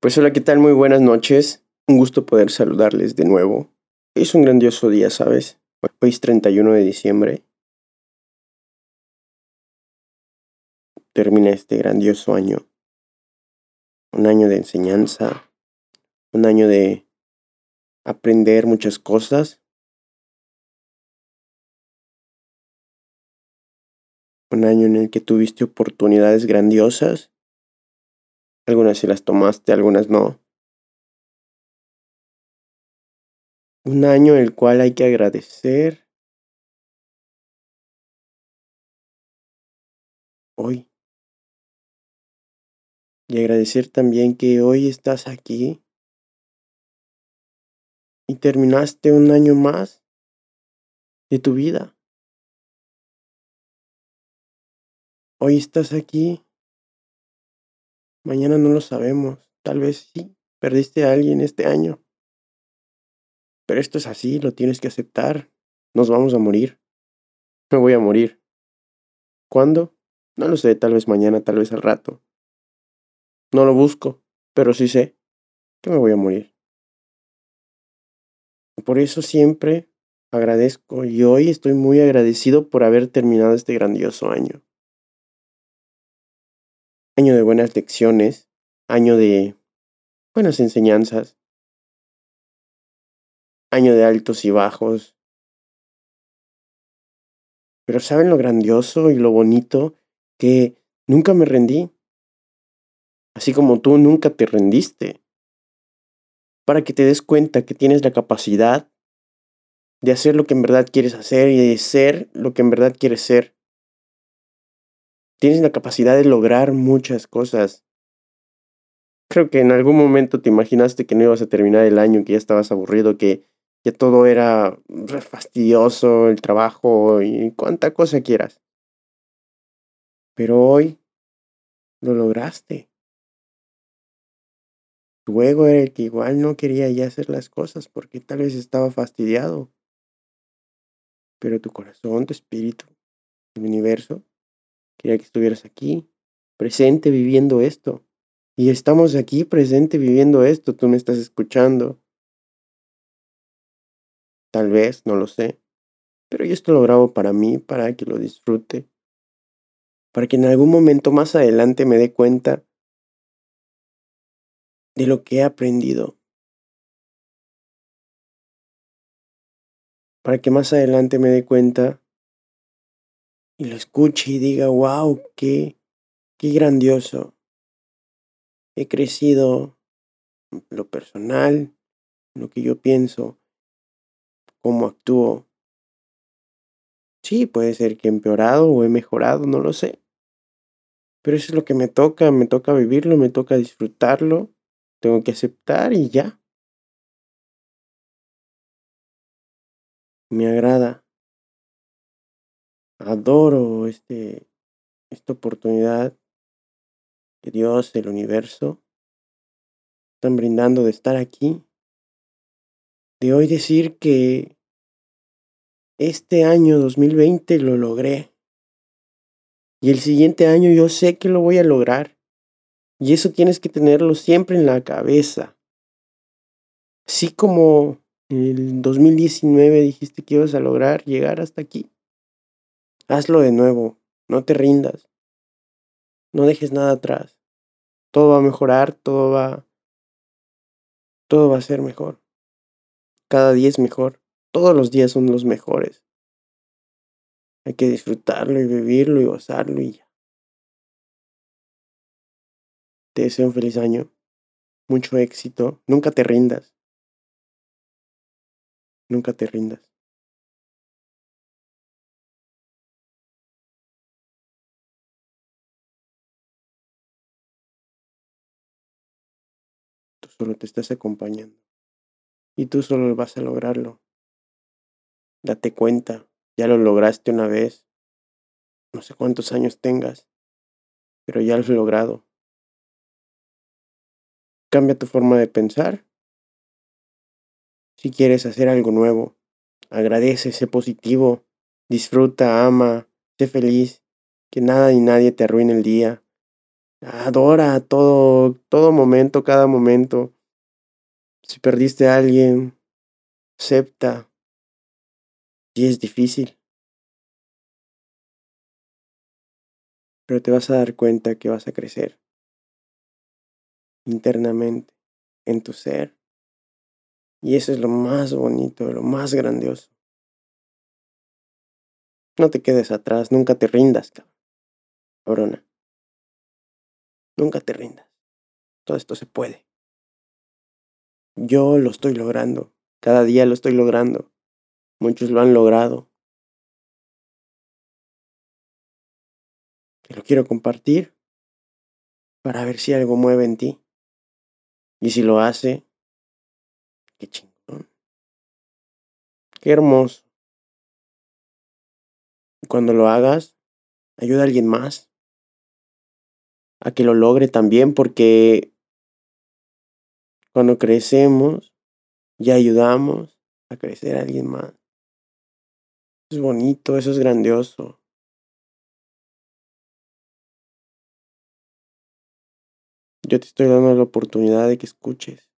Pues hola, ¿qué tal? Muy buenas noches. Un gusto poder saludarles de nuevo. Es un grandioso día, ¿sabes? Hoy es 31 de diciembre. Termina este grandioso año. Un año de enseñanza. Un año de aprender muchas cosas. Un año en el que tuviste oportunidades grandiosas algunas sí las tomaste, algunas no. Un año el cual hay que agradecer hoy. Y agradecer también que hoy estás aquí y terminaste un año más de tu vida. Hoy estás aquí Mañana no lo sabemos. Tal vez sí, perdiste a alguien este año. Pero esto es así, lo tienes que aceptar. Nos vamos a morir. Me voy a morir. ¿Cuándo? No lo sé, tal vez mañana, tal vez al rato. No lo busco, pero sí sé que me voy a morir. Por eso siempre agradezco y hoy estoy muy agradecido por haber terminado este grandioso año año de buenas lecciones, año de buenas enseñanzas, año de altos y bajos. Pero ¿saben lo grandioso y lo bonito? Que nunca me rendí, así como tú nunca te rendiste, para que te des cuenta que tienes la capacidad de hacer lo que en verdad quieres hacer y de ser lo que en verdad quieres ser. Tienes la capacidad de lograr muchas cosas. Creo que en algún momento te imaginaste que no ibas a terminar el año, que ya estabas aburrido, que ya todo era fastidioso, el trabajo y cuanta cosa quieras. Pero hoy lo lograste. Tu ego era el que igual no quería ya hacer las cosas porque tal vez estaba fastidiado. Pero tu corazón, tu espíritu, el universo Quería que estuvieras aquí, presente viviendo esto. Y estamos aquí presente viviendo esto. Tú me estás escuchando. Tal vez, no lo sé. Pero yo esto lo grabo para mí, para que lo disfrute. Para que en algún momento más adelante me dé cuenta de lo que he aprendido. Para que más adelante me dé cuenta y lo escuche y diga, wow, qué, qué grandioso. He crecido en lo personal, lo que yo pienso, cómo actúo. Sí, puede ser que he empeorado o he mejorado, no lo sé. Pero eso es lo que me toca, me toca vivirlo, me toca disfrutarlo, tengo que aceptar y ya. Me agrada adoro este, esta oportunidad que Dios, el universo, están brindando de estar aquí, de hoy decir que este año 2020 lo logré. Y el siguiente año yo sé que lo voy a lograr. Y eso tienes que tenerlo siempre en la cabeza. Así como en el 2019 dijiste que ibas a lograr llegar hasta aquí. Hazlo de nuevo, no te rindas, no dejes nada atrás. Todo va a mejorar, todo va todo va a ser mejor. Cada día es mejor, todos los días son los mejores. Hay que disfrutarlo y vivirlo y gozarlo y ya. Te deseo un feliz año, mucho éxito, nunca te rindas. Nunca te rindas. Solo te estás acompañando. Y tú solo vas a lograrlo. Date cuenta, ya lo lograste una vez. No sé cuántos años tengas, pero ya lo has logrado. Cambia tu forma de pensar. Si quieres hacer algo nuevo, agradece, sé positivo, disfruta, ama, sé feliz, que nada ni nadie te arruine el día. Adora todo, todo momento, cada momento. Si perdiste a alguien, acepta. Y es difícil. Pero te vas a dar cuenta que vas a crecer internamente en tu ser. Y eso es lo más bonito, lo más grandioso. No te quedes atrás, nunca te rindas, cabrona. Nunca te rindas. Todo esto se puede. Yo lo estoy logrando. Cada día lo estoy logrando. Muchos lo han logrado. Te lo quiero compartir para ver si algo mueve en ti. Y si lo hace, qué chingón. Qué hermoso. Cuando lo hagas, ayuda a alguien más a que lo logre también porque cuando crecemos y ayudamos a crecer a alguien más. Es bonito, eso es grandioso. Yo te estoy dando la oportunidad de que escuches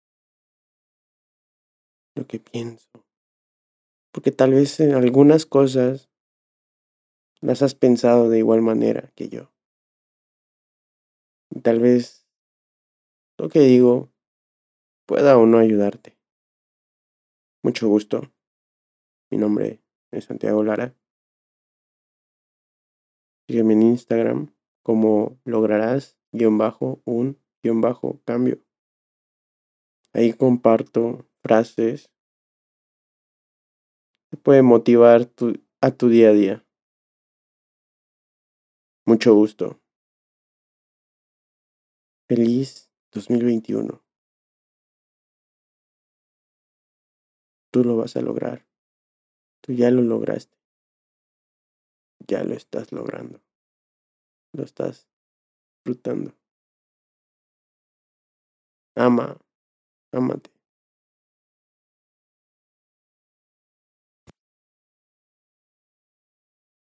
lo que pienso. Porque tal vez en algunas cosas las has pensado de igual manera que yo. Tal vez lo que digo pueda o no ayudarte. Mucho gusto. Mi nombre es Santiago Lara. Sígueme en Instagram como lograrás guion bajo un guion bajo cambio. Ahí comparto frases que pueden motivar a tu día a día. Mucho gusto. Feliz 2021. Tú lo vas a lograr. Tú ya lo lograste. Ya lo estás logrando. Lo estás disfrutando. Ama, amate.